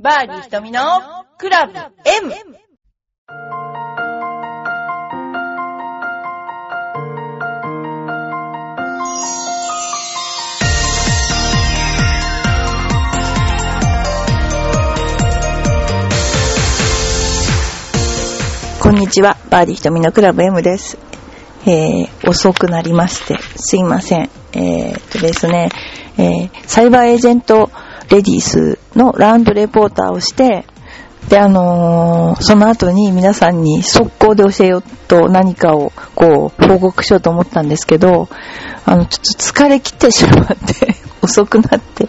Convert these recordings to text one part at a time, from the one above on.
バーディー瞳のクラブ M! こんにちは、バーディー瞳のクラブ M です。えー、遅くなりまして、すいません。えー、っとですね、えー、サイバーエージェントレディースのラウンドレポーターをして、で、あのーその後に皆さんに速攻で教えようと何かをこう報告しようと思ったんですけど、あの、ちょっと疲れ切ってしまって、遅くなって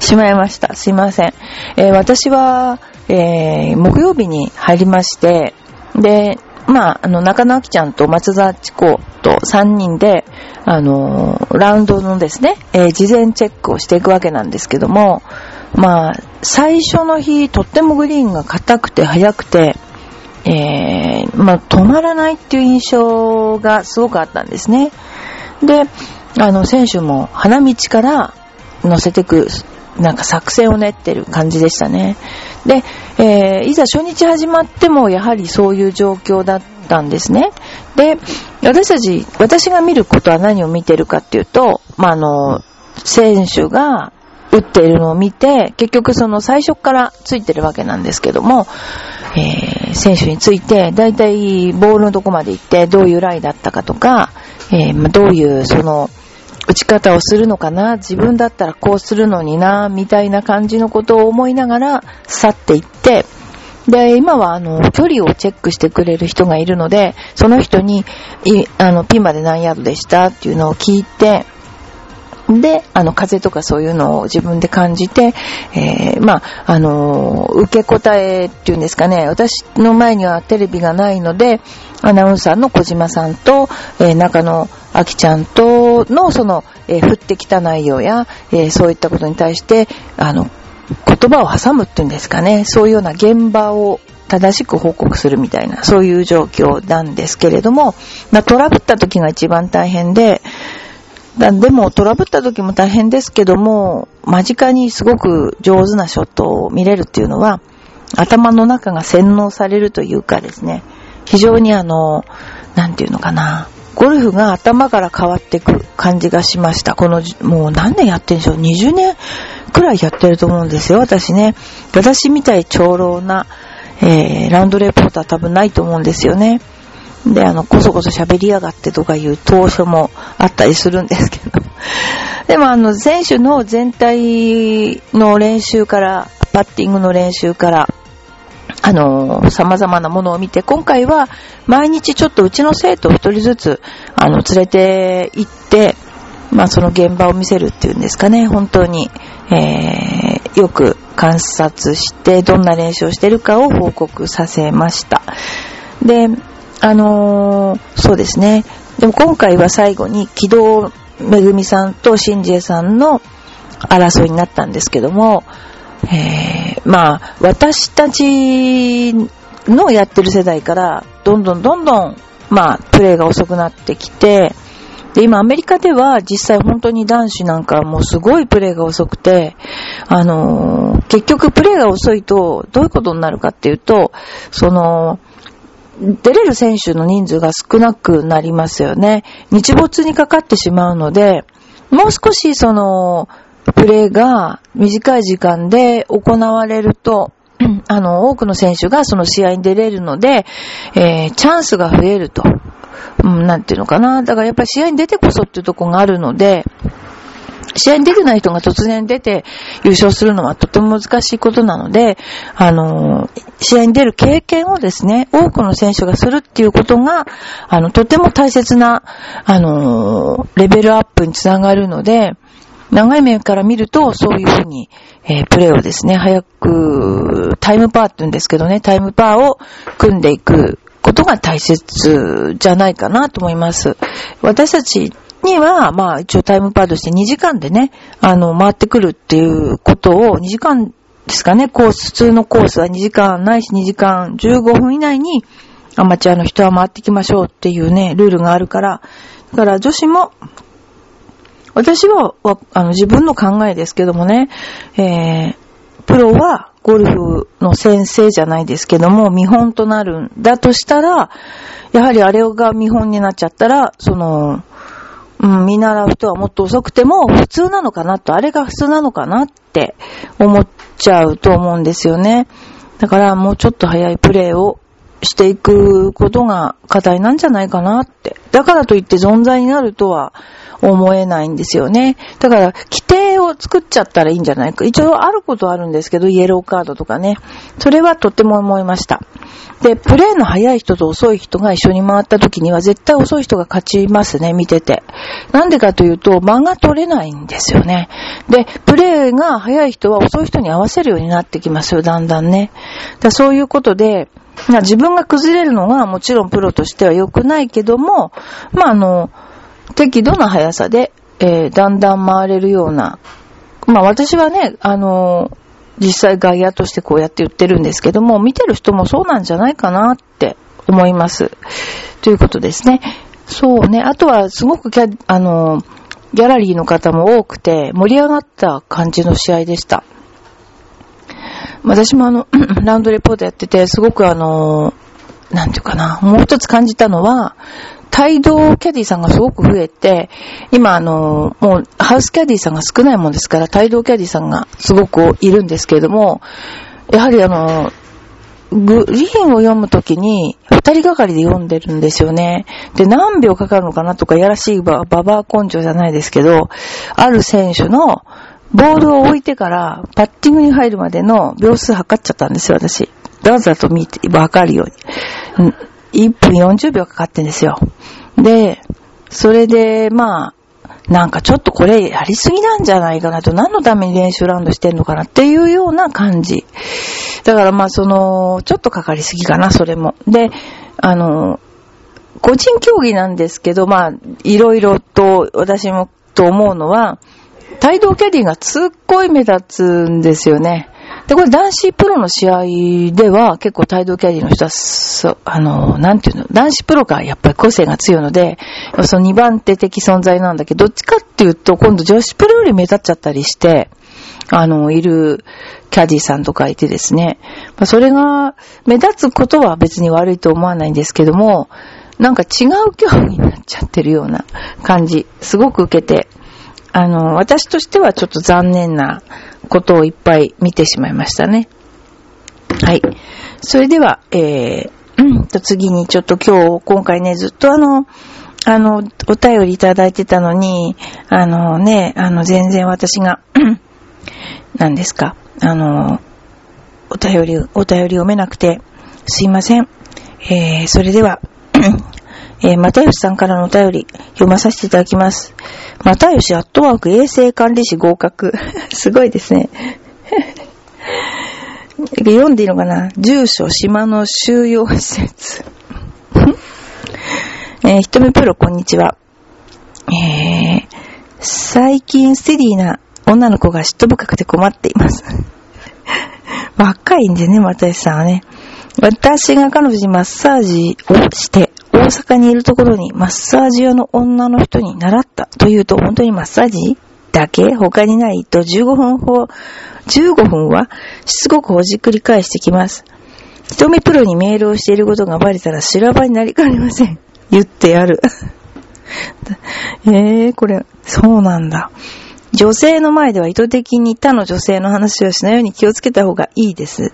しまいました。すいません。えー私は、えー木曜日に入りまして、で、まあ、あの、中野明ちゃんと松田千子と3人で、あのーラウンドのですね、えー事前チェックをしていくわけなんですけども、まあ、最初の日、とってもグリーンが硬くて速くて、えーまあ、止まらないっていう印象がすごくあったんですね。で、あの、選手も花道から乗せてく、なんか作戦を練ってる感じでしたね。で、えーいざ初日始まってもやはりそういう状況だったんですね。で、私たち、私が見ることは何を見てるかっていうと、まあ、あの、選手が打っているのを見て、結局その最初からついてるわけなんですけども、えー選手について、だいたいボールのとこまで行って、どういうライだったかとか、えーどういうその、打ち方をするのかな？自分だったらこうするのになみたいな感じのことを思いながら去っていって、で、今はあの、距離をチェックしてくれる人がいるので、その人に、あの、ピンまで何ヤードでした？っていうのを聞いて、で、あの、風とかそういうのを自分で感じて、えーまあ、あのー受け答えっていうんですかね、私の前にはテレビがないので、アナウンサーの小島さんと、えー中野明ちゃんとの、その、え降ってきた内容や、えそういったことに対して、あの、言葉を挟むっていうんですかね、そういうような現場を正しく報告するみたいな、そういう状況なんですけれども、まあ、トラブった時が一番大変で、でもトラブった時も大変ですけども、間近にすごく上手なショットを見れるっていうのは、頭の中が洗脳されるというかですね、非常にあの、なんていうのかな、ゴルフが頭から変わっていく感じがしました。この、もう何年やってんでしょう ?20 年くらいやってると思うんですよ、私ね。私みたい長老な、えー、ラウンドレポーター多分ないと思うんですよね。で、あの、こそこそ喋りやがってとかいう当初もあったりするんですけど。でも、あの、選手の全体の練習から、パッティングの練習から、あの、様々なものを見て、今回は毎日ちょっとうちの生徒を一人ずつ、あの、連れて行って、まあ、その現場を見せるっていうんですかね、本当に、えー、よく観察して、どんな練習をしてるかを報告させました。で、あのーそうですね。でも今回は最後に、木戸めぐみさんとしんじえさんの争いになったんですけども、えーまあ、私たちのやってる世代から、どんどんどんどん、まあ、プレーが遅くなってきて、で、今アメリカでは実際本当に男子なんかもうすごいプレーが遅くて、あのー結局プレーが遅いとどういうことになるかっていうと、その、出れる選手の人数が少なくなりますよね。日没にかかってしまうので、もう少しその、プレーが短い時間で行われると、あの、多くの選手がその試合に出れるので、えーチャンスが増えると。うん、なんていうのかな。だからやっぱり試合に出てこそっていうところがあるので、試合に出てない人が突然出て優勝するのはとても難しいことなので、あの、試合に出る経験をですね、多くの選手がするっていうことが、あの、とても大切な、あの、レベルアップにつながるので、長い面から見ると、そういうふうに、えープレーをですね、早く、タイムパーって言うんですけどね、タイムパーを組んでいくことが大切じゃないかなと思います。私たちには、まあ一応タイムパーとして2時間でね、あの、回ってくるっていうことを、2時間ですかね、コース、普通のコースは2時間ないし2時間15分以内に、アマチュアの人は回ってきましょうっていうね、ルールがあるから、だから女子も、私は、あの、自分の考えですけどもね、えー、プロはゴルフの先生じゃないですけども、見本となるんだとしたら、やはりあれが見本になっちゃったら、その、うん、見習う人はもっと遅くても普通なのかなと、あれが普通なのかなって思っちゃうと思うんですよね。だからもうちょっと早いプレーをしていくことが課題なんじゃないかなって。だからといって存在になるとは思えないんですよね。だから、を作っちゃったらいいんじゃないか。一応あることはあるんですけど、イエローカードとかね。それはとっても思いました。で、プレーの速い人と遅い人が一緒に回った時には絶対遅い人が勝ちますね、見てて。なんでかというと、間が取れないんですよね。で、プレーが速い人は遅い人に合わせるようになってきますよ、だんだんね。だそういうことで、自分が崩れるのがもちろんプロとしては良くないけども、まあ、あの、適度な速さで、えー、だんだん回れるような、まあ私はね、あのー、実際外野としてこうやって言ってるんですけども、見てる人もそうなんじゃないかなって思います。ということですね。そうね。あとはすごくキャ、あのー、ギャラリーの方も多くて盛り上がった感じの試合でした。私もあの、ラウンドレポートやってて、すごくあの、なんていうかな、もう一つ感じたのは、帯同キャディさんがすごく増えて、今あの、もうハウスキャディさんが少ないもんですから、帯同キャディさんがすごくいるんですけれども、やはりあの、グリーンを読むときに、二人がかりで読んでるんですよね。で、何秒かかるのかなとか、やらしいババア根性じゃないですけど、ある選手のボールを置いてからパッティングに入るまでの秒数測っちゃったんですよ、私。わざと見て、わかるように。1分40秒かかってんですよ。で、それで、まあ、なんかちょっとこれやりすぎなんじゃないかなと、何のために練習ラウンドしてんのかなっていうような感じ。だからまあその、ちょっとかかりすぎかな、それも。で、あの、個人競技なんですけど、まあ、いろいろと私もと思うのは、帯同キャディがすっごい目立つんですよね。で、これ男子プロの試合では結構帯同キャディの人は、そあの、なんていうの、男子プロがやっぱり個性が強いので、その2番手的存在なんだけど、どっちかっていうと今度女子プロより目立っちゃったりして、あの、いるキャディさんとかいてですね。まあ、それが目立つことは別に悪いと思わないんですけども、なんか違う競技になっちゃってるような感じ、すごく受けて、あの、私としてはちょっと残念なことをいっぱい見てしまいましたね。はい。それでは、えー、うんと次にちょっと今日、今回ね、ずっとあの、あの、お便りいただいてたのに、あのね、あの、全然私が、何ですか、あの、お便り、お便り読めなくて、すいません。えー、それでは、えー、またよしさんからのお便り、読まさせていただきます。またよしアットワーク衛生管理士合格。すごいですね。読んでいいのかな？住所、島の収容施設。えー、ひとみプロ、こんにちは。えー、最近ステディな女の子が嫉妬深くて困っています。若いんでね、またよしさんはね。私が彼女にマッサージをして、大阪にいるところにマッサージ屋の女の人に習ったというと本当にマッサージだけ他にないと15分ほ、15分はしつこくほじくり返してきます。瞳プロにメールをしていることがバレたら修羅場になりかねません。言ってやる。えー、これ、そうなんだ。女性の前では意図的に他の女性の話をしないように気をつけた方がいいです。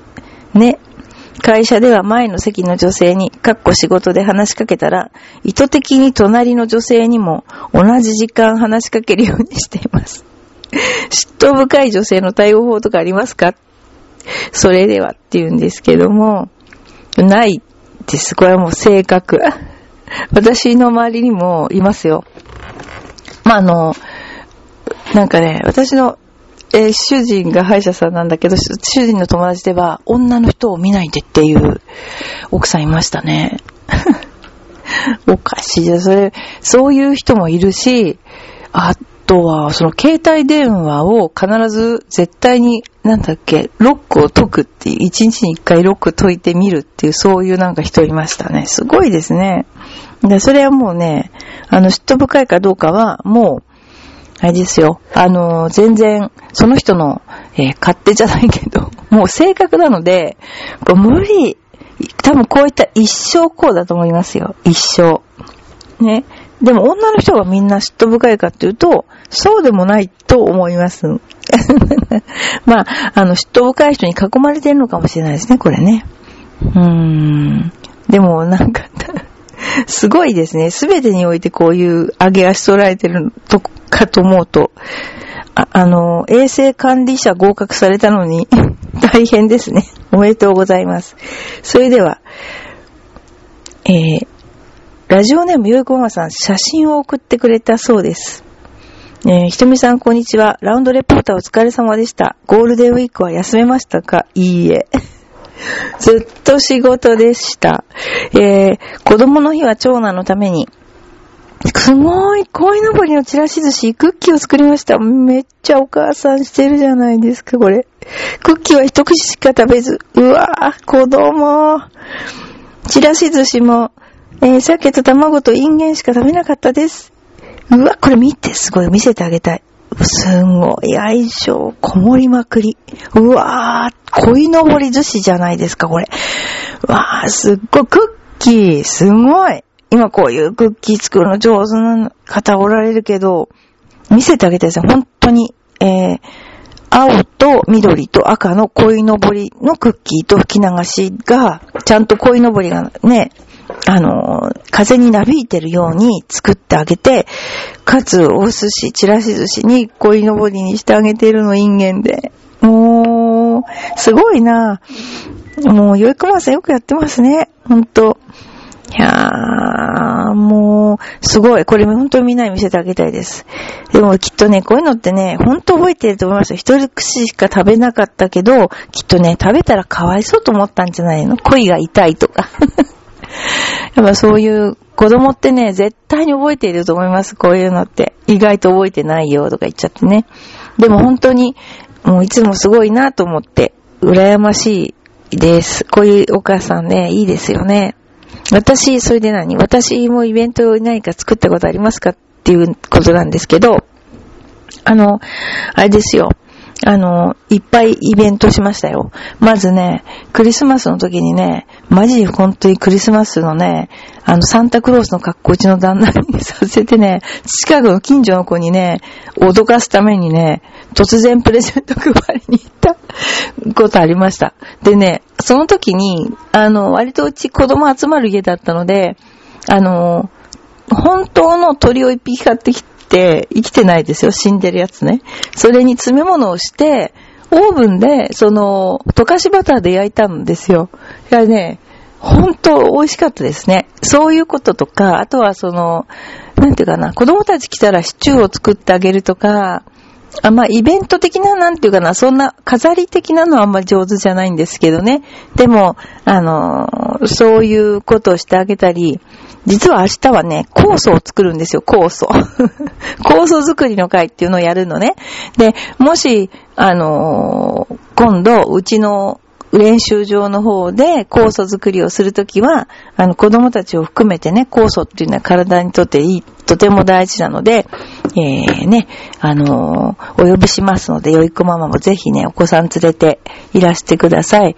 ね。会社では前の席の女性に、かっこ仕事で話しかけたら、意図的に隣の女性にも同じ時間話しかけるようにしています。嫉妬深い女性の対応法とかありますか？それではって言うんですけども、ないです。これはもう性格。私の周りにもいますよ。まあ、あの、なんかね、私のえー、主人が歯医者さんなんだけど、主人の友達では、女の人を見ないでっていう奥さんいましたね。おかしいじゃん。それ、そういう人もいるし、あとは、その携帯電話を必ず絶対に、なんだっけ、ロックを解くっていう、一日に一回ロック解いてみるっていう、そういうなんか人いましたね。すごいですね。で、それはもうね、あの、嫉妬深いかどうかは、もう、あれですよ。あの、全然、その人の、えー、勝手じゃないけど、もう性格なので、こう無理、多分こういった一生こうだと思いますよ。一生。ね。でも女の人がみんな嫉妬深いかっていうと、そうでもないと思います。まあ、あの、嫉妬深い人に囲まれてるのかもしれないですね、これね。うーん。でも、なんか すごいですね。すべてにおいてこういう上げ足取られてるとかと思うと、ああの、衛生管理者合格されたのに 大変ですね。おめでとうございます。それでは、えー、ラジオネームよいこまさん、写真を送ってくれたそうです。えー、ひとみさん、こんにちは。ラウンドレポーターお疲れ様でした。ゴールデンウィークは休めましたか？いいえ。ずっと仕事でした。えー、子供の日は長男のために、すごい、鯉のぼりのチラシ寿司、クッキーを作りました。めっちゃお母さんしてるじゃないですか、これ。クッキーは一口しか食べず。うわぁ、子供。チラシ寿司も、えー、鮭と卵とインゲンしか食べなかったです。うわ、これ見て、すごい、見せてあげたい。すんごい相性、こもりまくり。うわぁ、鯉のぼり寿司じゃないですか、これ。うわぁ、すっごい、クッキー、すごい。今こういうクッキー作るの上手な方おられるけど、見せてあげてください。本当に、えー、青と緑と赤の鯉のぼりのクッキーと吹き流しが、ちゃんと鯉のぼりがね、あの、風になびいてるように作ってあげて、かつ、お寿司、ちらし寿司に鯉のぼりにしてあげてるの、インゲンで。もう、すごいなもう、よいくまさんよくやってますね。ほんと。いやー、もう、すごい。これ本当にみんなに見せてあげたいです。でもきっとね、こういうのってね、本当覚えてると思いますよ。一人口しか食べなかったけど、きっとね、食べたらかわいそうと思ったんじゃないの？恋が痛いとか。やっぱそういう子供ってね、絶対に覚えていると思います。こういうのって。意外と覚えてないよとか言っちゃってね。でも本当に、もういつもすごいなと思って、羨ましいです。こういうお母さんね、いいですよね。私、それで何？私もイベントを何か作ったことありますか？っていうことなんですけど、あの、あれですよ。あの、いっぱいイベントしましたよ。まずね、クリスマスの時にね、マジで本当にクリスマスのね、あの、サンタクロースの格好うちの旦那にさせてね、近くの近所の子にね、脅かすためにね、突然プレゼント配りに行った ことありました。でね、その時に、あの、割とうち子供集まる家だったので、あの、本当の鳥を一匹買ってきてて、生きてないですよ。死んでるやつね。それに詰め物をして、オーブンで、その、溶かしバターで焼いたんですよ。いやね、本当美味しかったですね。そういうこととか、あとはその、なんていうかな、子供たち来たらシチューを作ってあげるとか、あまあ、イベント的な、なんていうかな、そんな飾り的なのはあんまり上手じゃないんですけどね。でも、あの、そういうことをしてあげたり、実は明日はね、酵素を作るんですよ、酵素。酵素作りの会っていうのをやるのね。で、もし、あの、今度、うちの練習場の方で酵素作りをするときは、あの、子供たちを含めてね、酵素っていうのは体にとっていい、とても大事なので、えー、ね、あのー、お呼びしますので、よいこママもぜひね、お子さん連れていらしてください。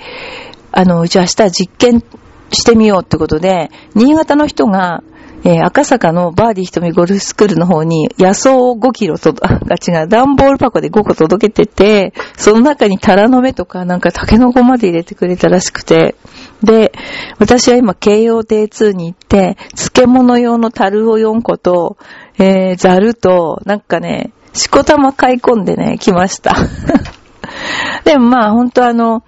あの、うち明日実験してみようってことで、新潟の人が、えー、赤坂のバーディー瞳ゴルフスクールの方に野草を5キロと、あ、違う、段ボール箱で5個届けてて、その中にタラの芽とかなんかタケノコまで入れてくれたらしくて、で、私は今、京葉デ2に行って、漬物用の樽を4個と、えー、ザルと、なんかね、しこたま買い込んでね、来ました。でもまあ、ほんとあの、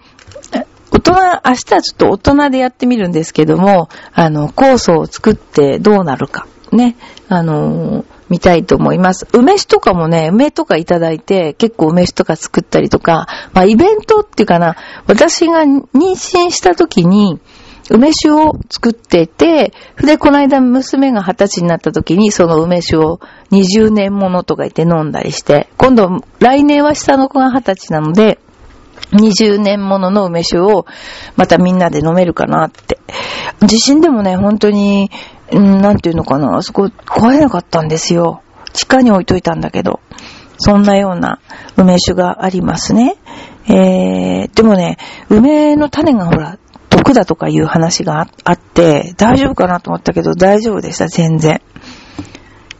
大人、明日はちょっと大人でやってみるんですけども、あの、酵素を作ってどうなるか、ね、あの見たいと思います。梅酒とかもね、梅とかいただいて、結構梅酒とか作ったりとか、まあイベントっていうかな、私が妊娠した時に、梅酒を作ってて、で、この間娘が二十歳になった時にその梅酒を20年ものとか言って飲んだりして、今度来年は下の子が二十歳なので、20年ものの梅酒をまたみんなで飲めるかなって。地震でもね、本当に、んなんていうのかな、あそこ壊れなかったんですよ。地下に置いといたんだけど、そんなような梅酒がありますね。えー、でもね、梅の種がほら、毒だとかいう話があって、大丈夫かなと思ったけど、大丈夫でした、全然。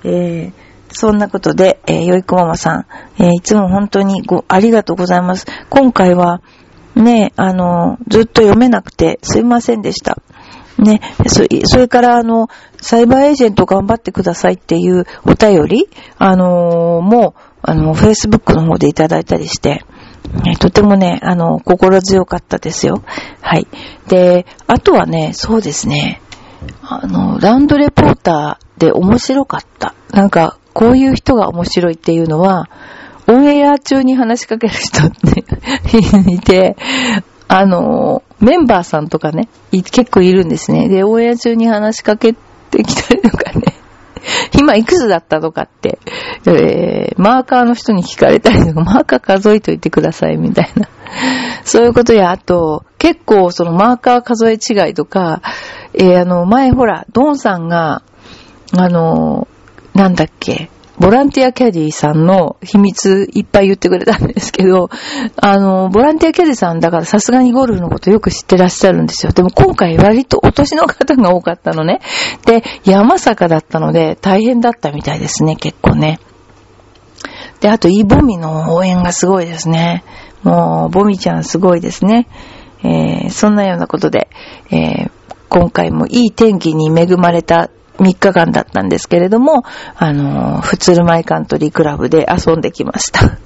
えー、そんなことで、えー、よいこママさん、えー、いつも本当にご、ありがとうございます。今回は、ね、あの、ずっと読めなくてすいませんでした。ね、そそれから、あの、サイバーエージェント頑張ってくださいっていうお便り、あのー、もう、あの、Facebook の方でいただいたりして、ね、とてもね、あの、心強かったですよ。はい。で、あとはね、そうですね、あの、ラウンドレポーターで面白かった。なんか、こういう人が面白いっていうのは、オンエア中に話しかける人って いて、あの、メンバーさんとかね、結構いるんですね。で、オンエア中に話しかけてきたりとかね、今いくつだったとかって、えー、マーカーの人に聞かれたりとか、マーカー数えといてくださいみたいな。そういうことや、あと、結構そのマーカー数え違いとか、えー、あの、前ほら、ドンさんが、あの、なんだっけ、ボランティアキャディさんの秘密いっぱい言ってくれたんですけど、あの、ボランティアキャディさんだからさすがにゴルフのことよく知ってらっしゃるんですよ。でも今回割とお年の方が多かったのね。で、山坂だったので大変だったみたいですね、結構ね。で、あと、イボミの応援がすごいですね。もう、ボミちゃんすごいですね。えー、そんなようなことで、えー、今回もいい天気に恵まれた3日間だったんですけれども、あの、普通ルマイカントリークラブで遊んできました。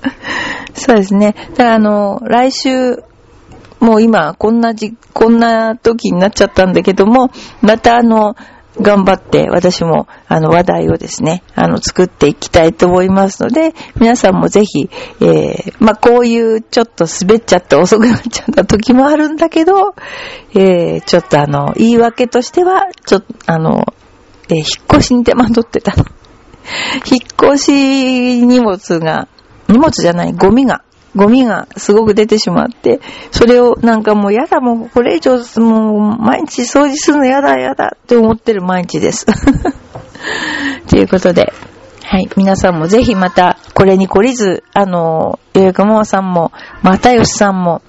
そうですね。だからあの、来週、もう今、こんなじ、こんな時になっちゃったんだけども、またあの、頑張って私もあの話題をですね、あの作っていきたいと思いますので、皆さんもぜひ、えー、まあ、こういうちょっと滑っちゃって遅くなっちゃった時もあるんだけど、えー、ちょっとあの、言い訳としては、ちょっとあの、えー、引っ越しに手間取ってた。引っ越し荷物が、荷物じゃない、ゴミがゴミがすごく出てしまって、それをなんかもうやだ、もうこれ以上、もう毎日掃除するのやだ、やだって思ってる毎日です。ということで、はい、皆さんもぜひまた、これに懲りず、あの、よよくももさんも、またよしさんも、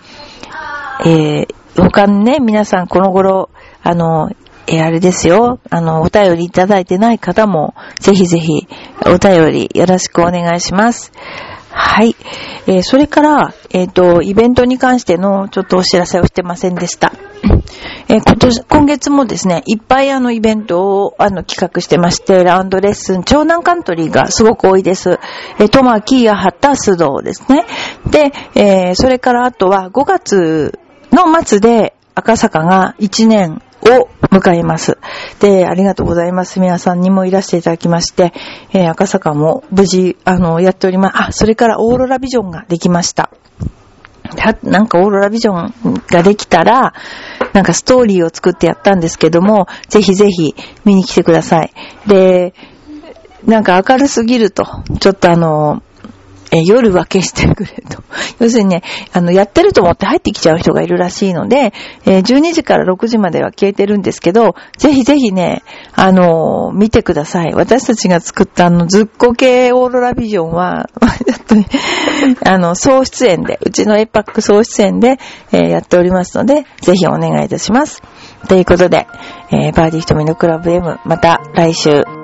えー、他にね、皆さんこの頃、あの、え、あれですよ。あの、お便りいただいてない方も、ぜひぜひ、お便りよろしくお願いします。はい。えー、それから、えっ、ー、と、イベントに関してのちょっとお知らせをしてませんでした。えー、今年、今月もですね、いっぱいあのイベントをあの企画してまして、ラウンドレッスン、長南カントリーがすごく多いです。えー、トマキーヤハッタスドですね。で、えー、それからあとは5月の末で赤坂が1年を迎えます。で、ありがとうございます。皆さんにもいらしていただきまして、えー、赤坂も無事、あの、やっております。あ、それからオーロラビジョンができました。なんかオーロラビジョンができたら、なんかストーリーを作ってやったんですけども、ぜひぜひ見に来てください。で、なんか明るすぎると、ちょっとあの、え夜は消してくれと。要するにね、あの、やってると思って入ってきちゃう人がいるらしいので、えー、12時から6時までは消えてるんですけど、ぜひぜひね、あのー、見てください。私たちが作ったあの、ずっこ系オーロラビジョンは、ちょっとね、あの、総出演で、うちのエパック総出演で、えー、やっておりますので、ぜひお願いいたします。ということで、えー、バーディー瞳のクラブ M、また来週。